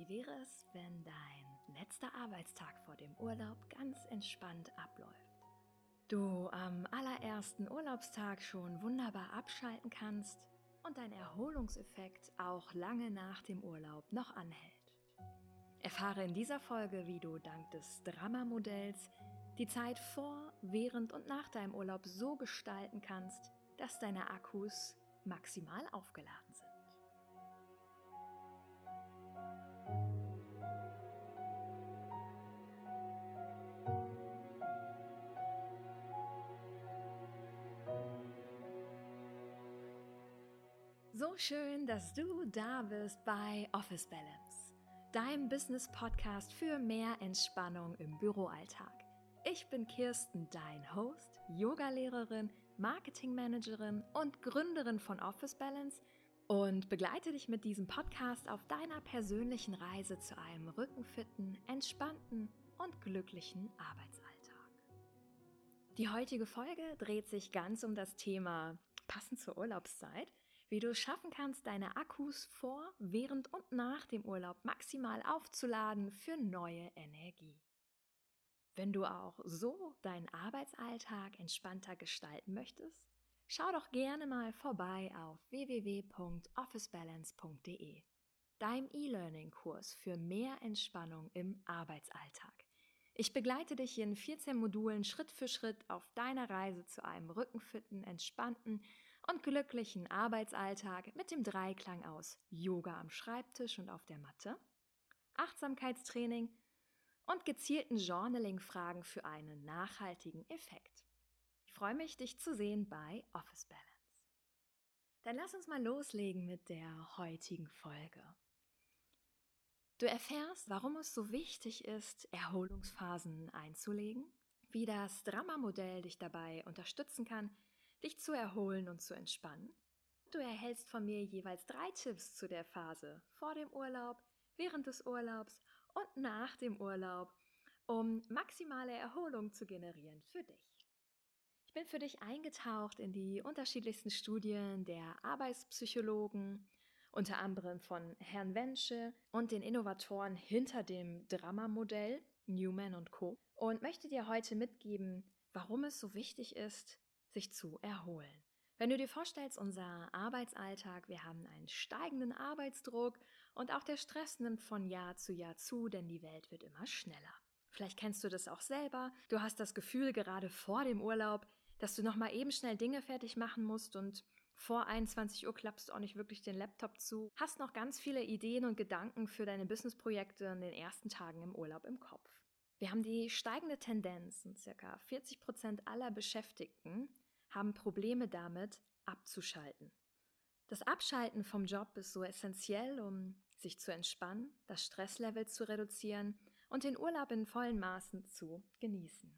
Wie wäre es, wenn dein letzter Arbeitstag vor dem Urlaub ganz entspannt abläuft? Du am allerersten Urlaubstag schon wunderbar abschalten kannst und dein Erholungseffekt auch lange nach dem Urlaub noch anhält. Erfahre in dieser Folge, wie du dank des Drama-Modells die Zeit vor, während und nach deinem Urlaub so gestalten kannst, dass deine Akkus maximal aufgeladen sind. So schön, dass du da bist bei Office Balance, deinem Business Podcast für mehr Entspannung im Büroalltag. Ich bin Kirsten, dein Host, Yogalehrerin, Marketingmanagerin und Gründerin von Office Balance und begleite dich mit diesem Podcast auf deiner persönlichen Reise zu einem rückenfitten, entspannten und glücklichen Arbeitsalltag. Die heutige Folge dreht sich ganz um das Thema passend zur Urlaubszeit wie du es schaffen kannst, deine Akkus vor, während und nach dem Urlaub maximal aufzuladen für neue Energie. Wenn du auch so deinen Arbeitsalltag entspannter gestalten möchtest, schau doch gerne mal vorbei auf www.officebalance.de, deinem E-Learning-Kurs für mehr Entspannung im Arbeitsalltag. Ich begleite dich in 14 Modulen Schritt für Schritt auf deiner Reise zu einem rückenfitten, entspannten und glücklichen Arbeitsalltag mit dem Dreiklang aus Yoga am Schreibtisch und auf der Matte, Achtsamkeitstraining und gezielten Journaling-Fragen für einen nachhaltigen Effekt. Freue mich, dich zu sehen bei Office Balance. Dann lass uns mal loslegen mit der heutigen Folge. Du erfährst, warum es so wichtig ist, Erholungsphasen einzulegen, wie das Drama-Modell dich dabei unterstützen kann, dich zu erholen und zu entspannen. Du erhältst von mir jeweils drei Tipps zu der Phase vor dem Urlaub, während des Urlaubs und nach dem Urlaub, um maximale Erholung zu generieren für dich. Ich bin für dich eingetaucht in die unterschiedlichsten Studien der Arbeitspsychologen, unter anderem von Herrn Wensche und den Innovatoren hinter dem Drama-Modell Newman und Co. und möchte dir heute mitgeben, warum es so wichtig ist, sich zu erholen. Wenn du dir vorstellst, unser Arbeitsalltag, wir haben einen steigenden Arbeitsdruck und auch der Stress nimmt von Jahr zu Jahr zu, denn die Welt wird immer schneller. Vielleicht kennst du das auch selber. Du hast das Gefühl gerade vor dem Urlaub, dass du noch mal eben schnell Dinge fertig machen musst und vor 21 Uhr klappst du auch nicht wirklich den Laptop zu. Hast noch ganz viele Ideen und Gedanken für deine Businessprojekte in den ersten Tagen im Urlaub im Kopf. Wir haben die steigende Tendenz und circa 40 Prozent aller Beschäftigten haben Probleme damit, abzuschalten. Das Abschalten vom Job ist so essentiell, um sich zu entspannen, das Stresslevel zu reduzieren und den Urlaub in vollen Maßen zu genießen.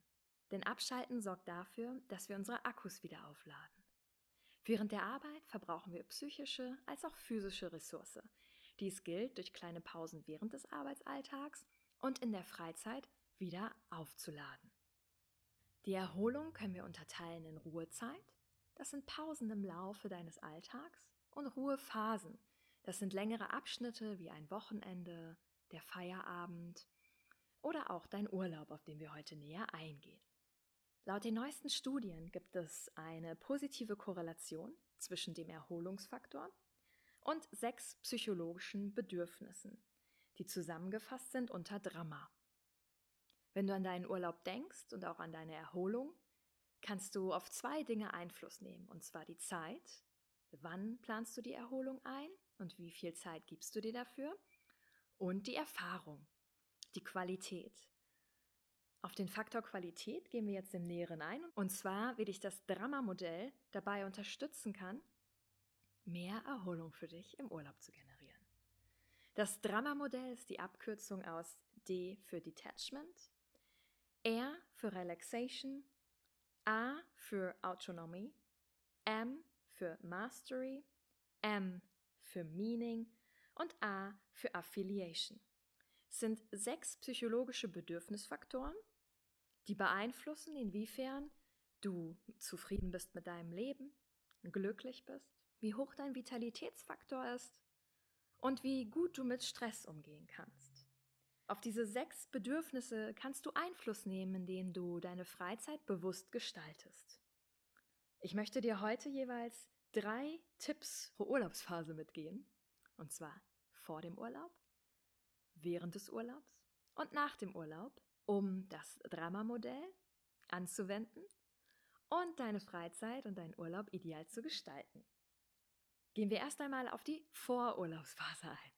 Denn Abschalten sorgt dafür, dass wir unsere Akkus wieder aufladen. Während der Arbeit verbrauchen wir psychische als auch physische Ressource. Dies gilt durch kleine Pausen während des Arbeitsalltags und in der Freizeit wieder aufzuladen. Die Erholung können wir unterteilen in Ruhezeit, das sind Pausen im Laufe deines Alltags, und Ruhephasen, das sind längere Abschnitte wie ein Wochenende, der Feierabend oder auch dein Urlaub, auf den wir heute näher eingehen. Laut den neuesten Studien gibt es eine positive Korrelation zwischen dem Erholungsfaktor und sechs psychologischen Bedürfnissen, die zusammengefasst sind unter Drama. Wenn du an deinen Urlaub denkst und auch an deine Erholung, kannst du auf zwei Dinge Einfluss nehmen, und zwar die Zeit. Wann planst du die Erholung ein und wie viel Zeit gibst du dir dafür? Und die Erfahrung, die Qualität. Auf den Faktor Qualität gehen wir jetzt im Näheren ein, und zwar, wie dich das Drama-Modell dabei unterstützen kann, mehr Erholung für dich im Urlaub zu generieren. Das Drama-Modell ist die Abkürzung aus D für Detachment, R für Relaxation, A für Autonomy, M für Mastery, M für Meaning und A für Affiliation. Sind sechs psychologische Bedürfnisfaktoren, die beeinflussen, inwiefern du zufrieden bist mit deinem Leben, glücklich bist, wie hoch dein Vitalitätsfaktor ist und wie gut du mit Stress umgehen kannst. Auf diese sechs Bedürfnisse kannst du Einfluss nehmen, indem du deine Freizeit bewusst gestaltest. Ich möchte dir heute jeweils drei Tipps pro Urlaubsphase mitgehen. Und zwar vor dem Urlaub, während des Urlaubs und nach dem Urlaub, um das Drama-Modell anzuwenden und deine Freizeit und deinen Urlaub ideal zu gestalten. Gehen wir erst einmal auf die Vorurlaubsphase ein.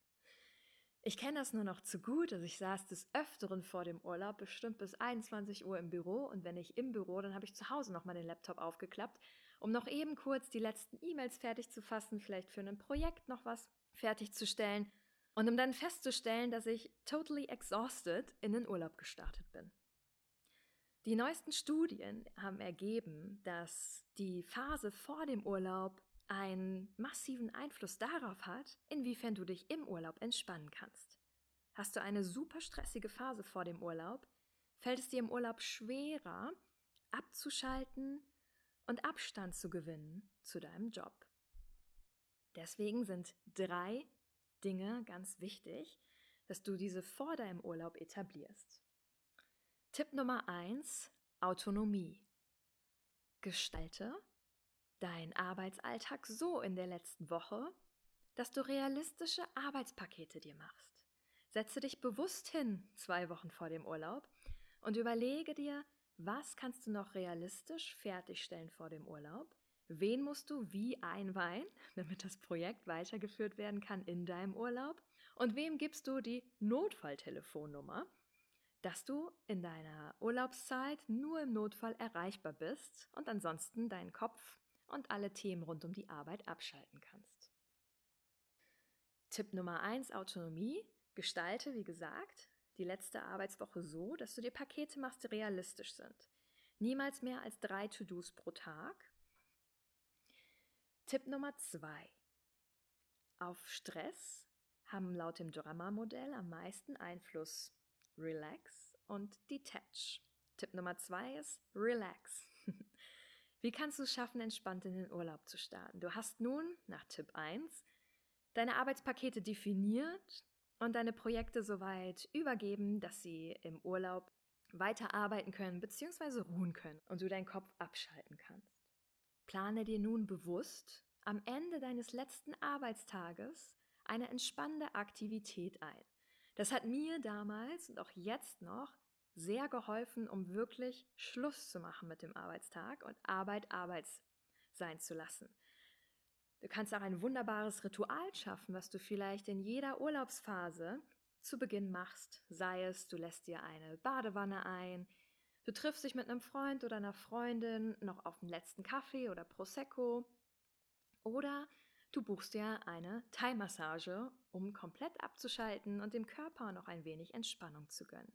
Ich kenne das nur noch zu gut, also ich saß des Öfteren vor dem Urlaub bestimmt bis 21 Uhr im Büro und wenn ich im Büro, dann habe ich zu Hause noch mal den Laptop aufgeklappt, um noch eben kurz die letzten E-Mails fertig zu fassen, vielleicht für ein Projekt noch was fertigzustellen und um dann festzustellen, dass ich totally exhausted in den Urlaub gestartet bin. Die neuesten Studien haben ergeben, dass die Phase vor dem Urlaub einen massiven Einfluss darauf hat, inwiefern du dich im Urlaub entspannen kannst. Hast du eine super stressige Phase vor dem Urlaub, fällt es dir im Urlaub schwerer, abzuschalten und Abstand zu gewinnen zu deinem Job. Deswegen sind drei Dinge ganz wichtig, dass du diese vor deinem Urlaub etablierst. Tipp Nummer eins: Autonomie. Gestalte deinen Arbeitsalltag so in der letzten Woche, dass du realistische Arbeitspakete dir machst. Setze dich bewusst hin, zwei Wochen vor dem Urlaub, und überlege dir, was kannst du noch realistisch fertigstellen vor dem Urlaub? Wen musst du wie einweihen, damit das Projekt weitergeführt werden kann in deinem Urlaub? Und wem gibst du die Notfalltelefonnummer, dass du in deiner Urlaubszeit nur im Notfall erreichbar bist und ansonsten deinen Kopf und alle Themen rund um die Arbeit abschalten kannst. Tipp Nummer 1, Autonomie. Gestalte, wie gesagt, die letzte Arbeitswoche so, dass du dir Pakete machst, die realistisch sind. Niemals mehr als drei To-Dos pro Tag. Tipp Nummer 2. Auf Stress haben laut dem Drama-Modell am meisten Einfluss Relax und Detach. Tipp Nummer 2 ist Relax. Wie kannst du es schaffen, entspannt in den Urlaub zu starten? Du hast nun, nach Tipp 1, deine Arbeitspakete definiert und deine Projekte soweit übergeben, dass sie im Urlaub weiterarbeiten können bzw. ruhen können und du deinen Kopf abschalten kannst. Plane dir nun bewusst am Ende deines letzten Arbeitstages eine entspannende Aktivität ein. Das hat mir damals und auch jetzt noch sehr geholfen, um wirklich Schluss zu machen mit dem Arbeitstag und Arbeit Arbeit sein zu lassen. Du kannst auch ein wunderbares Ritual schaffen, was du vielleicht in jeder Urlaubsphase zu Beginn machst. Sei es, du lässt dir eine Badewanne ein, du triffst dich mit einem Freund oder einer Freundin noch auf den letzten Kaffee oder Prosecco oder du buchst dir eine Thai-Massage, um komplett abzuschalten und dem Körper noch ein wenig Entspannung zu gönnen.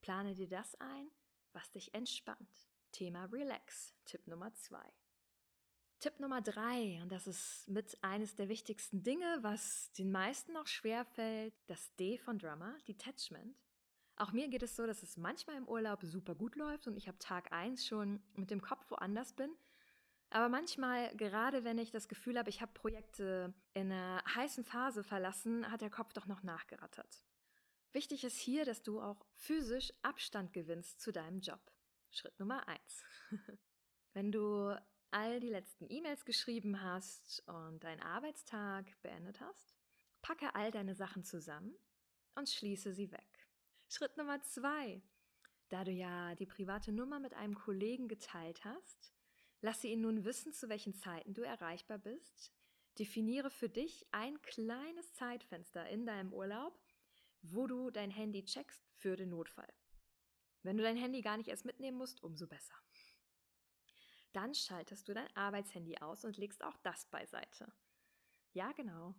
Plane dir das ein, was dich entspannt. Thema Relax, Tipp Nummer zwei. Tipp Nummer drei, und das ist mit eines der wichtigsten Dinge, was den meisten noch schwer fällt, das D von Drummer, Detachment. Auch mir geht es so, dass es manchmal im Urlaub super gut läuft und ich ab Tag eins schon mit dem Kopf woanders bin. Aber manchmal, gerade wenn ich das Gefühl habe, ich habe Projekte in einer heißen Phase verlassen, hat der Kopf doch noch nachgerattert. Wichtig ist hier, dass du auch physisch Abstand gewinnst zu deinem Job. Schritt Nummer eins. Wenn du all die letzten E-Mails geschrieben hast und deinen Arbeitstag beendet hast, packe all deine Sachen zusammen und schließe sie weg. Schritt Nummer zwei. Da du ja die private Nummer mit einem Kollegen geteilt hast, lasse ihn nun wissen, zu welchen Zeiten du erreichbar bist. Definiere für dich ein kleines Zeitfenster in deinem Urlaub, wo du dein Handy checkst für den Notfall. Wenn du dein Handy gar nicht erst mitnehmen musst, umso besser. Dann schaltest du dein Arbeitshandy aus und legst auch das beiseite. Ja, genau.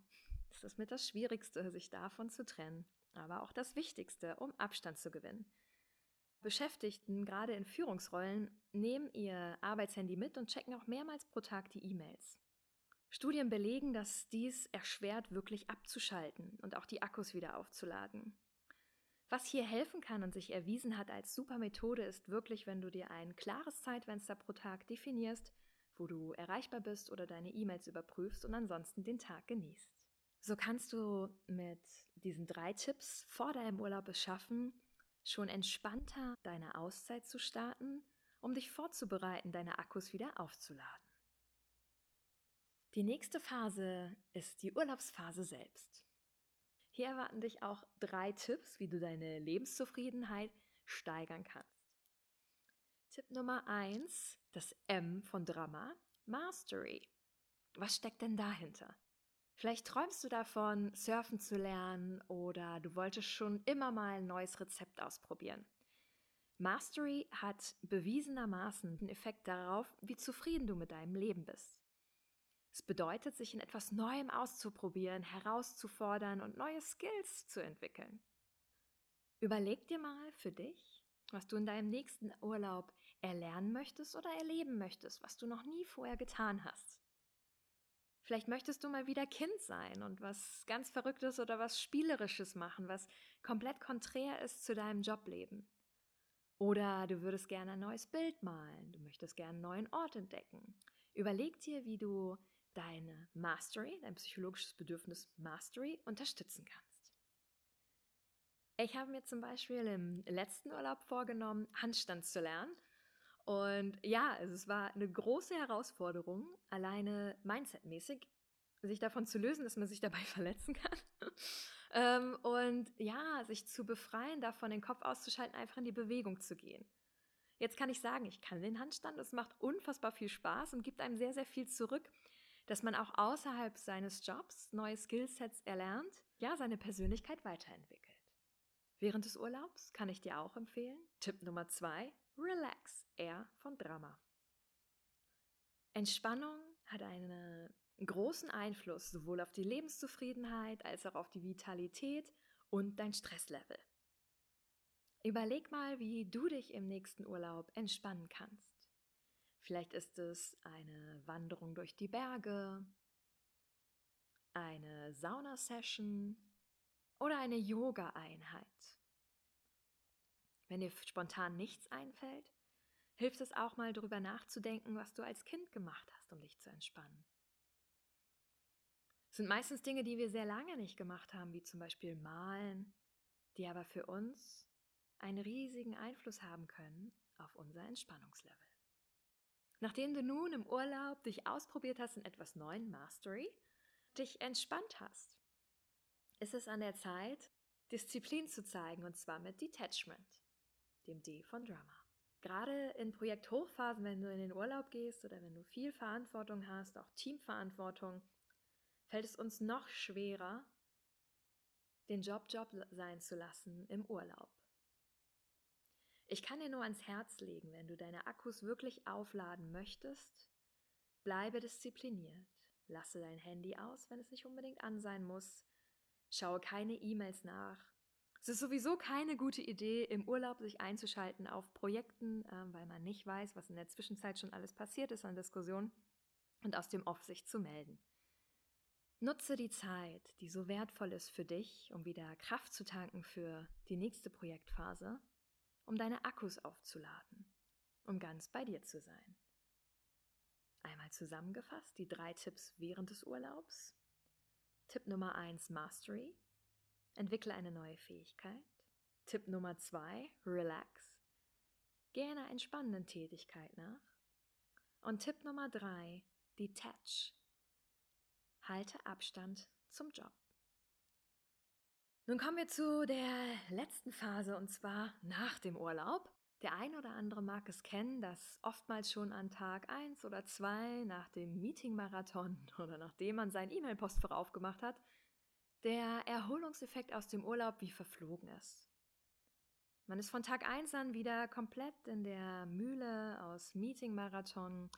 Das ist mit das Schwierigste, sich davon zu trennen, aber auch das Wichtigste, um Abstand zu gewinnen. Beschäftigten, gerade in Führungsrollen, nehmen ihr Arbeitshandy mit und checken auch mehrmals pro Tag die E-Mails. Studien belegen, dass dies erschwert, wirklich abzuschalten und auch die Akkus wieder aufzuladen. Was hier helfen kann und sich erwiesen hat als super Methode, ist wirklich, wenn du dir ein klares Zeitfenster pro Tag definierst, wo du erreichbar bist oder deine E-Mails überprüfst und ansonsten den Tag genießt. So kannst du mit diesen drei Tipps vor deinem Urlaub es schaffen, schon entspannter deine Auszeit zu starten, um dich vorzubereiten, deine Akkus wieder aufzuladen. Die nächste Phase ist die Urlaubsphase selbst. Hier erwarten dich auch drei Tipps, wie du deine Lebenszufriedenheit steigern kannst. Tipp Nummer eins, das M von Drama, Mastery. Was steckt denn dahinter? Vielleicht träumst du davon, surfen zu lernen oder du wolltest schon immer mal ein neues Rezept ausprobieren. Mastery hat bewiesenermaßen einen Effekt darauf, wie zufrieden du mit deinem Leben bist. Es bedeutet, sich in etwas Neuem auszuprobieren, herauszufordern und neue Skills zu entwickeln. Überleg dir mal für dich, was du in deinem nächsten Urlaub erlernen möchtest oder erleben möchtest, was du noch nie vorher getan hast. Vielleicht möchtest du mal wieder Kind sein und was ganz Verrücktes oder was Spielerisches machen, was komplett konträr ist zu deinem Jobleben. Oder du würdest gerne ein neues Bild malen, du möchtest gerne einen neuen Ort entdecken. Überleg dir, wie du deine Mastery, dein psychologisches Bedürfnis Mastery unterstützen kannst. Ich habe mir zum Beispiel im letzten Urlaub vorgenommen, Handstand zu lernen und ja, also es war eine große Herausforderung, alleine mindsetmäßig sich davon zu lösen, dass man sich dabei verletzen kann. ähm, und ja, sich zu befreien, davon den Kopf auszuschalten, einfach in die Bewegung zu gehen. Jetzt kann ich sagen, ich kann den Handstand, es macht unfassbar viel Spaß und gibt einem sehr, sehr viel zurück, dass man auch außerhalb seines Jobs neue Skillsets erlernt, ja, seine Persönlichkeit weiterentwickelt. Während des Urlaubs kann ich dir auch empfehlen, Tipp Nummer zwei, Relax, eher von Drama. Entspannung hat einen großen Einfluss sowohl auf die Lebenszufriedenheit als auch auf die Vitalität und dein Stresslevel. Überleg mal, wie du dich im nächsten Urlaub entspannen kannst. Vielleicht ist es eine Wanderung durch die Berge, eine Saunasession oder eine Yoga-Einheit. Wenn dir spontan nichts einfällt, hilft es auch mal darüber nachzudenken, was du als Kind gemacht hast, um dich zu entspannen. Es sind meistens Dinge, die wir sehr lange nicht gemacht haben, wie zum Beispiel Malen, die aber für uns einen riesigen Einfluss haben können auf unser Entspannungslevel. Nachdem du nun im Urlaub dich ausprobiert hast in etwas neuen Mastery, dich entspannt hast, ist es an der Zeit, Disziplin zu zeigen und zwar mit Detachment dem D von Drama. Gerade in Projekthochphasen, wenn du in den Urlaub gehst oder wenn du viel Verantwortung hast, auch Teamverantwortung, fällt es uns noch schwerer, den Job Job sein zu lassen im Urlaub. Ich kann dir nur ans Herz legen, wenn du deine Akkus wirklich aufladen möchtest, bleibe diszipliniert. Lasse dein Handy aus, wenn es nicht unbedingt an sein muss. Schaue keine E-Mails nach. Es ist sowieso keine gute Idee, im Urlaub sich einzuschalten auf Projekten, äh, weil man nicht weiß, was in der Zwischenzeit schon alles passiert ist an Diskussionen und aus dem Off sich zu melden. Nutze die Zeit, die so wertvoll ist für dich, um wieder Kraft zu tanken für die nächste Projektphase, um deine Akkus aufzuladen, um ganz bei dir zu sein. Einmal zusammengefasst die drei Tipps während des Urlaubs. Tipp Nummer eins Mastery, Entwickle eine neue Fähigkeit. Tipp Nummer zwei, relax. Geh einer entspannenden Tätigkeit nach. Und Tipp Nummer drei, detach. Halte Abstand zum Job. Nun kommen wir zu der letzten Phase und zwar nach dem Urlaub. Der ein oder andere mag es kennen, dass oftmals schon an Tag 1 oder 2 nach dem Meeting-Marathon oder nachdem man sein E-Mail-Postfach aufgemacht hat, der Erholungseffekt aus dem Urlaub wie verflogen ist. Man ist von Tag 1 an wieder komplett in der Mühle aus Meeting-Marathon,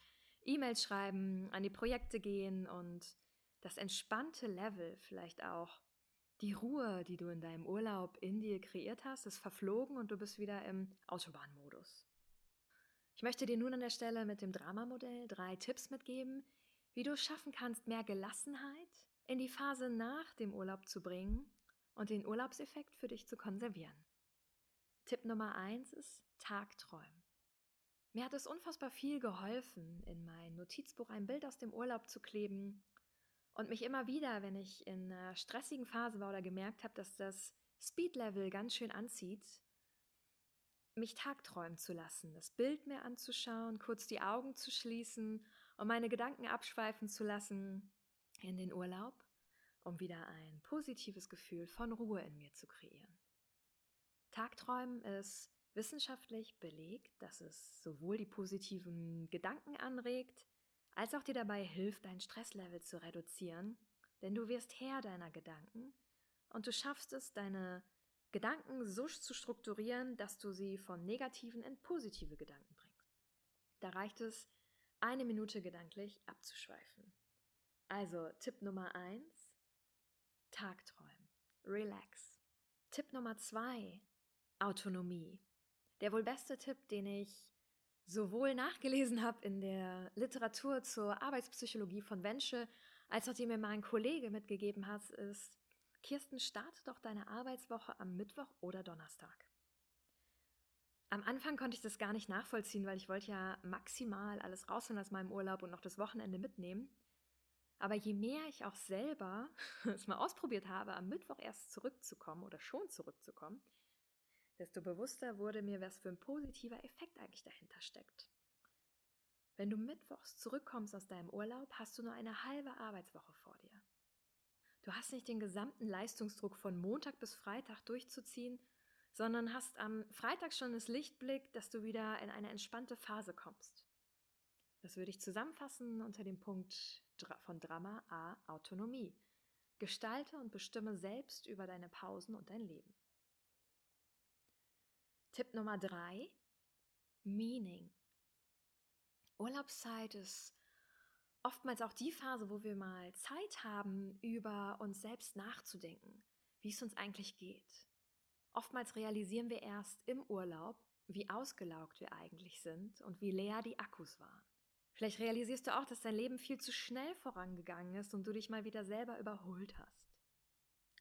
E-Mails schreiben, an die Projekte gehen und das entspannte Level, vielleicht auch die Ruhe, die du in deinem Urlaub in dir kreiert hast, ist verflogen und du bist wieder im Autobahnmodus. Ich möchte dir nun an der Stelle mit dem Dramamodell drei Tipps mitgeben, wie du schaffen kannst, mehr Gelassenheit in die Phase nach dem Urlaub zu bringen und den Urlaubseffekt für dich zu konservieren. Tipp Nummer eins ist Tagträumen. Mir hat es unfassbar viel geholfen, in mein Notizbuch ein Bild aus dem Urlaub zu kleben und mich immer wieder, wenn ich in einer stressigen Phase war oder gemerkt habe, dass das Speed-Level ganz schön anzieht, mich tagträumen zu lassen, das Bild mir anzuschauen, kurz die Augen zu schließen und meine Gedanken abschweifen zu lassen in den Urlaub, um wieder ein positives Gefühl von Ruhe in mir zu kreieren. Tagträumen ist wissenschaftlich belegt, dass es sowohl die positiven Gedanken anregt, als auch dir dabei hilft, dein Stresslevel zu reduzieren, denn du wirst Herr deiner Gedanken und du schaffst es, deine Gedanken so zu strukturieren, dass du sie von negativen in positive Gedanken bringst. Da reicht es, eine Minute gedanklich abzuschweifen. Also Tipp Nummer eins: Tagträumen. Relax. Tipp Nummer zwei: Autonomie. Der wohl beste Tipp, den ich sowohl nachgelesen habe in der Literatur zur Arbeitspsychologie von Wensche, als auch die mir mein Kollege mitgegeben hat, ist, Kirsten, starte doch deine Arbeitswoche am Mittwoch oder Donnerstag. Am Anfang konnte ich das gar nicht nachvollziehen, weil ich wollte ja maximal alles rausholen aus meinem Urlaub und noch das Wochenende mitnehmen. Aber je mehr ich auch selber es mal ausprobiert habe, am Mittwoch erst zurückzukommen oder schon zurückzukommen, desto bewusster wurde mir, was für ein positiver Effekt eigentlich dahinter steckt. Wenn du mittwochs zurückkommst aus deinem Urlaub, hast du nur eine halbe Arbeitswoche vor dir. Du hast nicht den gesamten Leistungsdruck von Montag bis Freitag durchzuziehen, sondern hast am Freitag schon das Lichtblick, dass du wieder in eine entspannte Phase kommst. Das würde ich zusammenfassen unter dem Punkt von Drama A Autonomie. Gestalte und bestimme selbst über deine Pausen und dein Leben. Tipp Nummer drei, Meaning. Urlaubszeit ist oftmals auch die Phase, wo wir mal Zeit haben, über uns selbst nachzudenken, wie es uns eigentlich geht. Oftmals realisieren wir erst im Urlaub, wie ausgelaugt wir eigentlich sind und wie leer die Akkus waren. Vielleicht realisierst du auch, dass dein Leben viel zu schnell vorangegangen ist und du dich mal wieder selber überholt hast.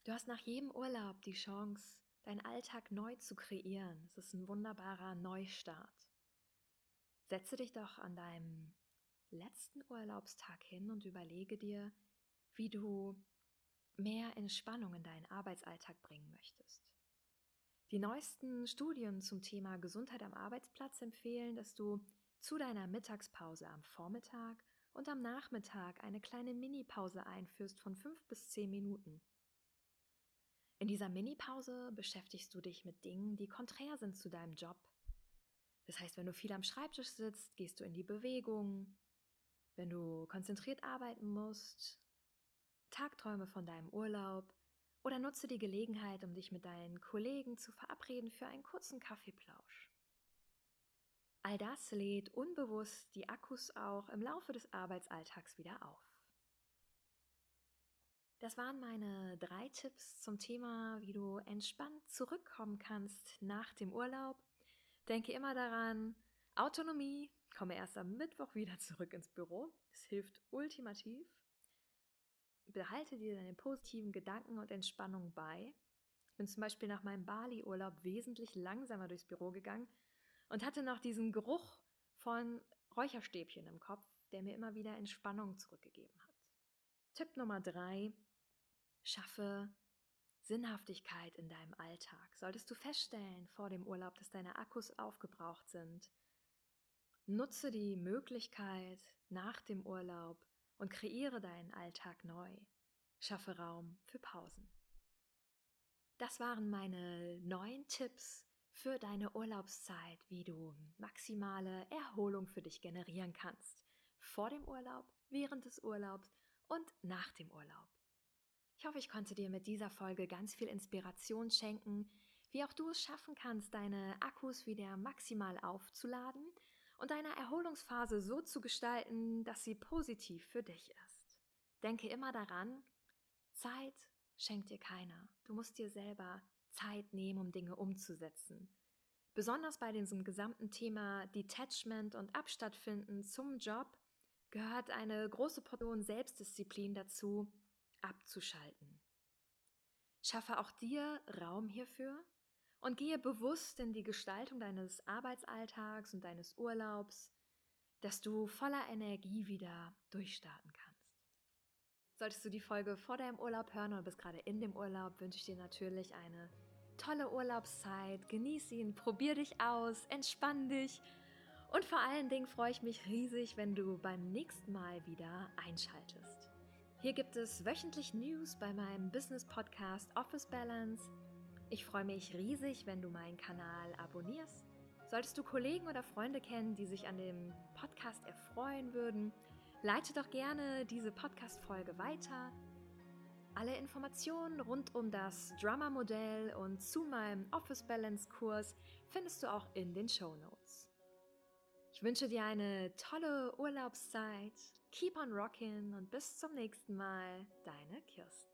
Du hast nach jedem Urlaub die Chance, deinen Alltag neu zu kreieren. Es ist ein wunderbarer Neustart. Setze dich doch an deinem letzten Urlaubstag hin und überlege dir, wie du mehr Entspannung in deinen Arbeitsalltag bringen möchtest. Die neuesten Studien zum Thema Gesundheit am Arbeitsplatz empfehlen, dass du zu deiner Mittagspause am Vormittag und am Nachmittag eine kleine Minipause einführst von fünf bis zehn Minuten. In dieser Minipause beschäftigst du dich mit Dingen, die konträr sind zu deinem Job. Das heißt, wenn du viel am Schreibtisch sitzt, gehst du in die Bewegung. Wenn du konzentriert arbeiten musst, Tagträume von deinem Urlaub oder nutze die Gelegenheit, um dich mit deinen Kollegen zu verabreden für einen kurzen Kaffeeplausch. All das lädt unbewusst die Akkus auch im Laufe des Arbeitsalltags wieder auf. Das waren meine drei Tipps zum Thema, wie du entspannt zurückkommen kannst nach dem Urlaub. Denke immer daran, Autonomie, komme erst am Mittwoch wieder zurück ins Büro. Es hilft ultimativ. Behalte dir deine positiven Gedanken und Entspannung bei. Ich bin zum Beispiel nach meinem Bali-Urlaub wesentlich langsamer durchs Büro gegangen und hatte noch diesen Geruch von Räucherstäbchen im Kopf, der mir immer wieder Entspannung zurückgegeben hat. Tipp Nummer drei, Schaffe Sinnhaftigkeit in deinem Alltag. Solltest du feststellen vor dem Urlaub, dass deine Akkus aufgebraucht sind, nutze die Möglichkeit nach dem Urlaub und kreiere deinen Alltag neu. Schaffe Raum für Pausen. Das waren meine neun Tipps für deine Urlaubszeit, wie du maximale Erholung für dich generieren kannst. Vor dem Urlaub, während des Urlaubs und nach dem Urlaub. Ich hoffe, ich konnte dir mit dieser Folge ganz viel Inspiration schenken, wie auch du es schaffen kannst, deine Akkus wieder maximal aufzuladen und deine Erholungsphase so zu gestalten, dass sie positiv für dich ist. Denke immer daran, Zeit schenkt dir keiner. Du musst dir selber Zeit nehmen, um Dinge umzusetzen. Besonders bei diesem gesamten Thema Detachment und Abstand finden zum Job gehört eine große Portion Selbstdisziplin dazu, abzuschalten. Schaffe auch dir Raum hierfür und gehe bewusst in die Gestaltung deines Arbeitsalltags und deines Urlaubs, dass du voller Energie wieder durchstarten kannst. Solltest du die Folge vor deinem Urlaub hören oder bist gerade in dem Urlaub, wünsche ich dir natürlich eine tolle Urlaubszeit. Genieß ihn, probier dich aus, entspann dich. Und vor allen Dingen freue ich mich riesig, wenn du beim nächsten Mal wieder einschaltest. Hier gibt es wöchentlich News bei meinem Business Podcast Office Balance. Ich freue mich riesig, wenn du meinen Kanal abonnierst. Solltest du Kollegen oder Freunde kennen, die sich an dem Podcast erfreuen würden, leite doch gerne diese Podcast-Folge weiter. Alle Informationen rund um das Drummer-Modell und zu meinem Office Balance-Kurs findest du auch in den Show Notes. Ich wünsche dir eine tolle Urlaubszeit. Keep on rocking und bis zum nächsten Mal. Deine Kirsten.